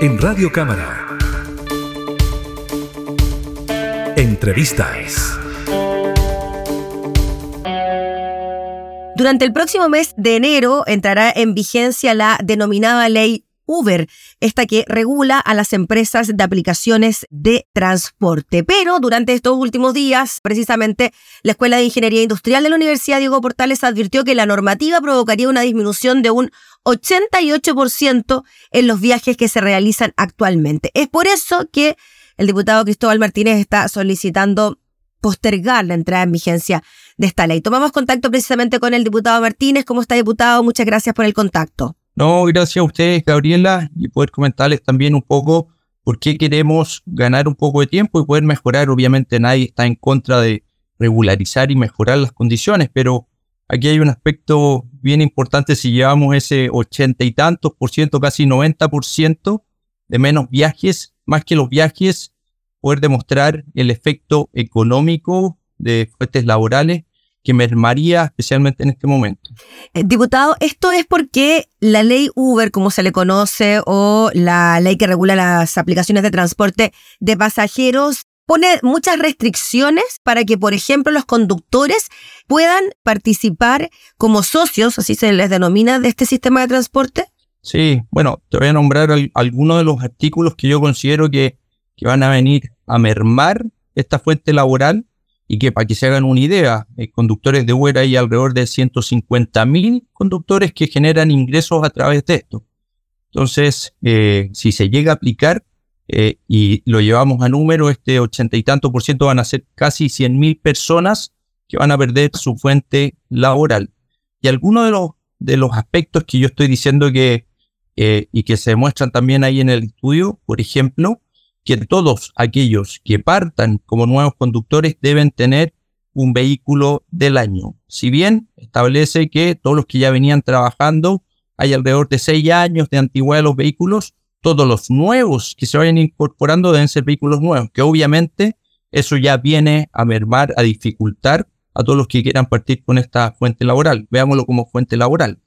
en Radio Cámara. Entrevistas. Durante el próximo mes de enero entrará en vigencia la denominada ley Uber, esta que regula a las empresas de aplicaciones de transporte. Pero durante estos últimos días, precisamente, la Escuela de Ingeniería Industrial de la Universidad Diego Portales advirtió que la normativa provocaría una disminución de un 88% en los viajes que se realizan actualmente. Es por eso que el diputado Cristóbal Martínez está solicitando postergar la entrada en vigencia de esta ley. Tomamos contacto precisamente con el diputado Martínez. ¿Cómo está, diputado? Muchas gracias por el contacto. No, gracias a ustedes, Gabriela, y poder comentarles también un poco por qué queremos ganar un poco de tiempo y poder mejorar. Obviamente nadie está en contra de regularizar y mejorar las condiciones, pero aquí hay un aspecto bien importante si llevamos ese ochenta y tantos por ciento, casi 90 por ciento de menos viajes, más que los viajes, poder demostrar el efecto económico de fuentes laborales que mermaría especialmente en este momento. Eh, diputado, esto es porque la ley Uber, como se le conoce, o la ley que regula las aplicaciones de transporte de pasajeros, pone muchas restricciones para que, por ejemplo, los conductores puedan participar como socios, así se les denomina, de este sistema de transporte. Sí, bueno, te voy a nombrar algunos de los artículos que yo considero que, que van a venir a mermar esta fuente laboral y que para que se hagan una idea, eh, conductores de Uber hay alrededor de 150 mil conductores que generan ingresos a través de esto. Entonces, eh, si se llega a aplicar eh, y lo llevamos a número, este ochenta y tanto por ciento van a ser casi 100 mil personas que van a perder su fuente laboral. Y algunos de los, de los aspectos que yo estoy diciendo que, y que se demuestran también ahí en el estudio, por ejemplo, que todos aquellos que partan como nuevos conductores deben tener un vehículo del año. Si bien establece que todos los que ya venían trabajando, hay alrededor de seis años de antigüedad de los vehículos, todos los nuevos que se vayan incorporando deben ser vehículos nuevos, que obviamente eso ya viene a mermar, a dificultar a todos los que quieran partir con esta fuente laboral. Veámoslo como fuente laboral.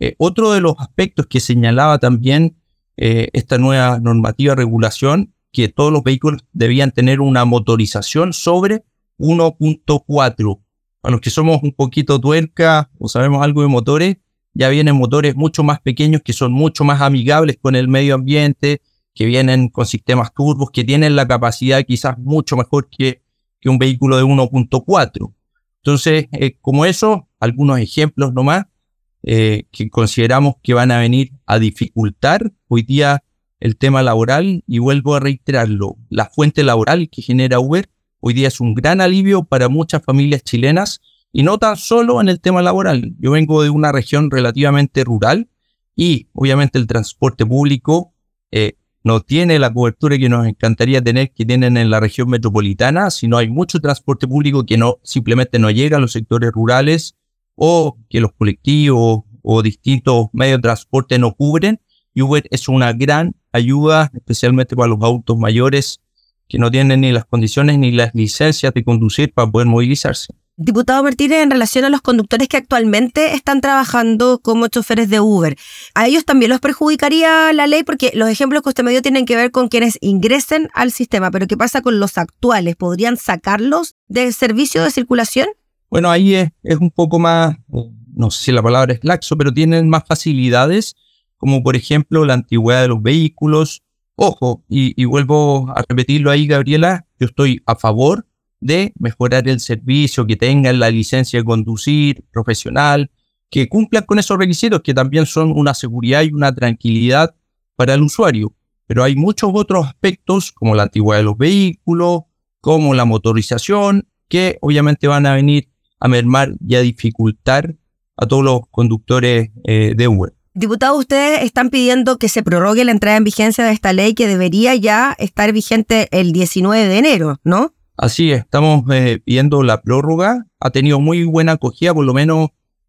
Eh, otro de los aspectos que señalaba también eh, esta nueva normativa regulación que todos los vehículos debían tener una motorización sobre 1.4. Para los que somos un poquito tuerca o sabemos algo de motores, ya vienen motores mucho más pequeños que son mucho más amigables con el medio ambiente, que vienen con sistemas turbos, que tienen la capacidad quizás mucho mejor que, un vehículo de 1.4. Entonces, eh, como eso, algunos ejemplos nomás eh, que consideramos que van a venir a dificultar hoy día el tema laboral y vuelvo a reiterarlo, la fuente laboral que genera Uber hoy día es un gran alivio para muchas familias chilenas y no tan solo en el tema laboral. Yo vengo de una región relativamente rural y obviamente el transporte público eh, no tiene la cobertura que nos encantaría tener que tienen en la región metropolitana, sino hay mucho transporte público que no simplemente no llega a los sectores rurales o que los colectivos o distintos medios de transporte no cubren. Uber es una gran ayuda, especialmente para los autos mayores que no tienen ni las condiciones ni las licencias de conducir para poder movilizarse. Diputado Martínez, en relación a los conductores que actualmente están trabajando como choferes de Uber, ¿a ellos también los perjudicaría la ley? Porque los ejemplos que usted me dio tienen que ver con quienes ingresen al sistema, pero ¿qué pasa con los actuales? ¿Podrían sacarlos del servicio de circulación? Bueno, ahí es, es un poco más, no sé si la palabra es laxo, pero tienen más facilidades como por ejemplo la antigüedad de los vehículos. Ojo, y, vuelvo a repetirlo ahí, Gabriela, yo estoy a favor de mejorar el servicio, que tengan la licencia de conducir profesional, que cumplan con esos requisitos que también son una seguridad y una tranquilidad para el usuario. Pero hay muchos otros aspectos, como la antigüedad de los vehículos, como la motorización, que obviamente van a venir a mermar y a dificultar a todos los conductores eh, de Uber. Diputado, ustedes están pidiendo que se prorrogue la entrada en vigencia de esta ley que debería ya estar vigente el 19 de enero, ¿no? Así es, estamos eh, pidiendo la prórroga. Ha tenido muy buena acogida, por lo menos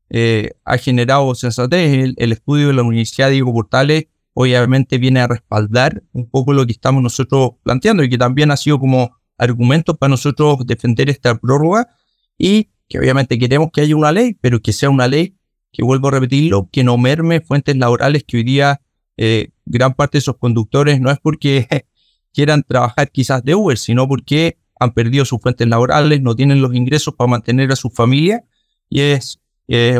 eh, ha generado sensatez. El, estudio de la Universidad Diego Portales obviamente viene a respaldar un poco lo que estamos nosotros planteando y que también ha sido como argumento para nosotros defender esta prórroga y que obviamente queremos que haya una ley, pero que sea una ley que vuelvo a repetirlo, que no merme fuentes laborales que hoy día eh, gran parte de esos conductores no es porque quieran trabajar quizás de Uber, sino porque han perdido sus fuentes laborales, no tienen los ingresos para mantener a su familia y es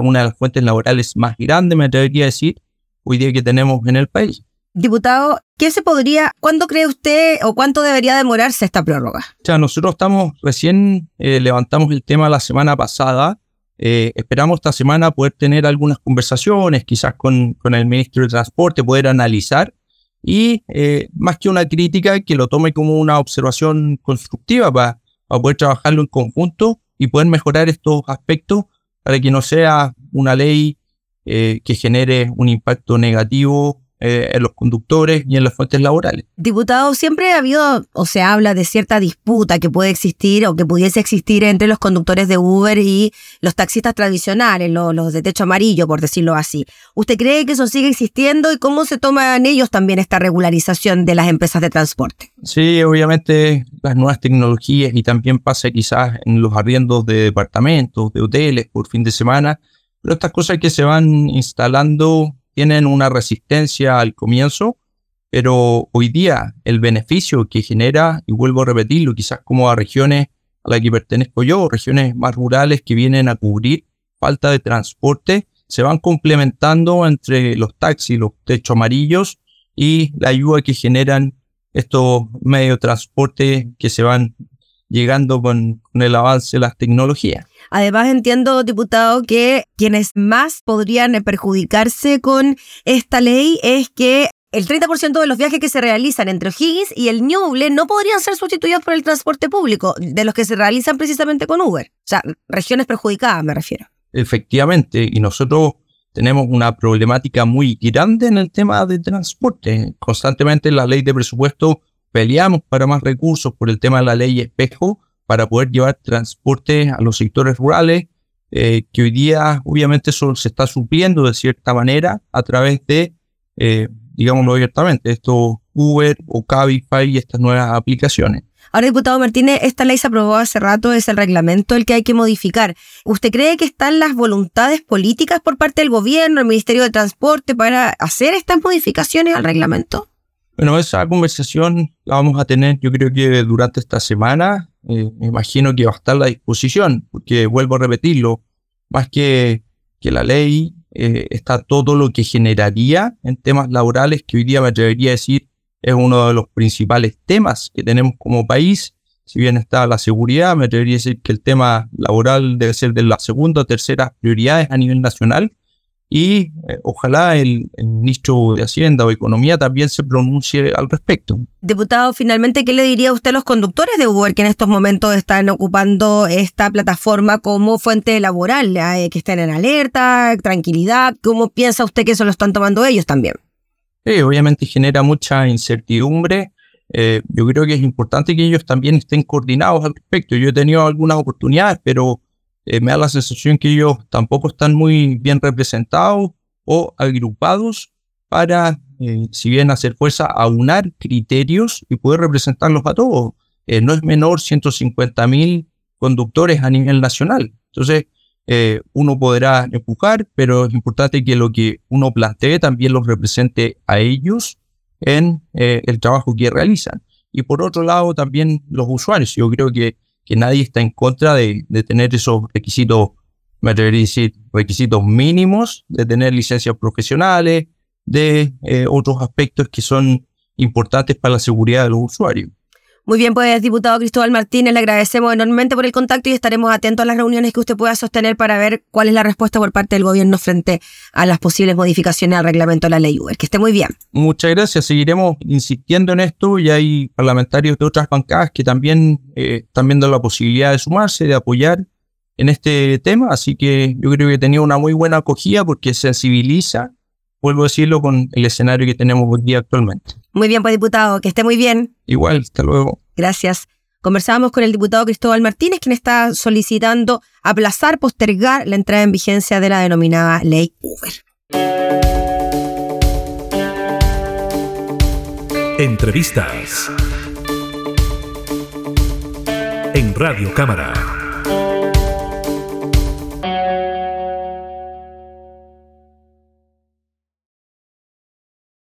una de las fuentes laborales más grandes, me atrevería a decir, hoy día que tenemos en el país. Diputado, ¿qué se podría, cuándo cree usted o cuánto debería demorarse esta prórroga? O sea, nosotros estamos, recién eh, levantamos el tema la semana pasada. Eh, esperamos esta semana poder tener algunas conversaciones, quizás con, con el ministro de Transporte, poder analizar y eh, más que una crítica, que lo tome como una observación constructiva para, poder trabajarlo en conjunto y poder mejorar estos aspectos para que no sea una ley que genere un impacto negativo eh, en los conductores y en las fuentes laborales. Diputado, siempre ha habido o se habla de cierta disputa que puede existir o que pudiese existir entre los conductores de Uber y los taxistas tradicionales, los, de techo amarillo, por decirlo así. ¿Usted cree que eso sigue existiendo y cómo se toman ellos también esta regularización de las empresas de transporte? Sí, obviamente las nuevas tecnologías y también pasa quizás en los arriendos de departamentos, de hoteles por fin de semana, pero estas cosas que se van instalando tienen una resistencia al comienzo, pero hoy día el beneficio que genera, y vuelvo a repetirlo, quizás como a regiones a las que pertenezco yo, regiones más rurales que vienen a cubrir falta de transporte, se van complementando entre los taxis, los techos amarillos y la ayuda que generan estos medios de transporte que se van llegando con, el avance de las tecnologías. Además, entiendo, diputado, que quienes más podrían perjudicarse con esta ley es que el 30% de los viajes que se realizan entre O'Higgins y el Ñuble no podrían ser sustituidos por el transporte público, de los que se realizan precisamente con Uber. O sea, regiones perjudicadas me refiero. Efectivamente, y nosotros tenemos una problemática muy grande en el tema de transporte. Constantemente en la ley de presupuesto peleamos para más recursos por el tema de la ley espejo para poder llevar transporte a los sectores rurales, eh, que hoy día obviamente eso se está supliendo de cierta manera a través de, eh, digámoslo abiertamente, esto Uber o Cabify y estas nuevas aplicaciones. Ahora, diputado Martínez, esta ley se aprobó hace rato, es el reglamento el que hay que modificar. ¿Usted cree que están las voluntades políticas por parte del gobierno, el Ministerio de Transporte, para hacer estas modificaciones al reglamento? Bueno, esa conversación la vamos a tener yo creo que durante esta semana. Eh, me imagino que va a estar la disposición, porque vuelvo a repetirlo, más que, que la ley eh, está todo lo que generaría en temas laborales, que hoy día me atrevería a decir es uno de los principales temas que tenemos como país. Si bien está la seguridad, me atrevería a decir que el tema laboral debe ser de las segunda o terceras prioridades a nivel nacional y eh, ojalá el, ministro de Hacienda o Economía también se pronuncie al respecto. Diputado, finalmente, ¿qué le diría usted a los conductores de Uber que en estos momentos están ocupando esta plataforma como fuente laboral? Eh, que estén en alerta, tranquilidad. ¿Cómo piensa usted que eso lo están tomando ellos también? Sí, obviamente genera mucha incertidumbre. Eh, yo creo que es importante que ellos también estén coordinados al respecto. Yo he tenido algunas oportunidades, pero eh, me da la sensación que ellos tampoco están muy bien representados o agrupados para, eh, si bien hacer fuerza, aunar criterios y poder representarlos a todos. Eh, no es menor 150 mil conductores a nivel nacional. Entonces, uno podrá empujar, pero es importante que lo que uno plantee también los represente a ellos en el trabajo que realizan. Y por otro lado, también los usuarios. Yo creo que que nadie está en contra de, tener esos requisitos, me atrevería a decir, requisitos mínimos, de tener licencias profesionales, de eh, otros aspectos que son importantes para la seguridad de los usuarios. Muy bien, pues diputado Cristóbal Martínez, le agradecemos enormemente por el contacto y estaremos atentos a las reuniones que usted pueda sostener para ver cuál es la respuesta por parte del gobierno frente a las posibles modificaciones al reglamento de la ley Uber. Que esté muy bien. Muchas gracias, seguiremos insistiendo en esto y hay parlamentarios de otras bancadas que también eh, están viendo la posibilidad de sumarse, de apoyar en este tema, así que yo creo que tenía una muy buena acogida porque sensibiliza, vuelvo a decirlo, con el escenario que tenemos hoy día actualmente. Muy bien, pues diputado, que esté muy bien. Igual, hasta luego. Gracias. Conversábamos con el diputado Cristóbal Martínez, quien está solicitando aplazar, postergar la entrada en vigencia de la denominada ley Uber. Entrevistas en Radio Cámara.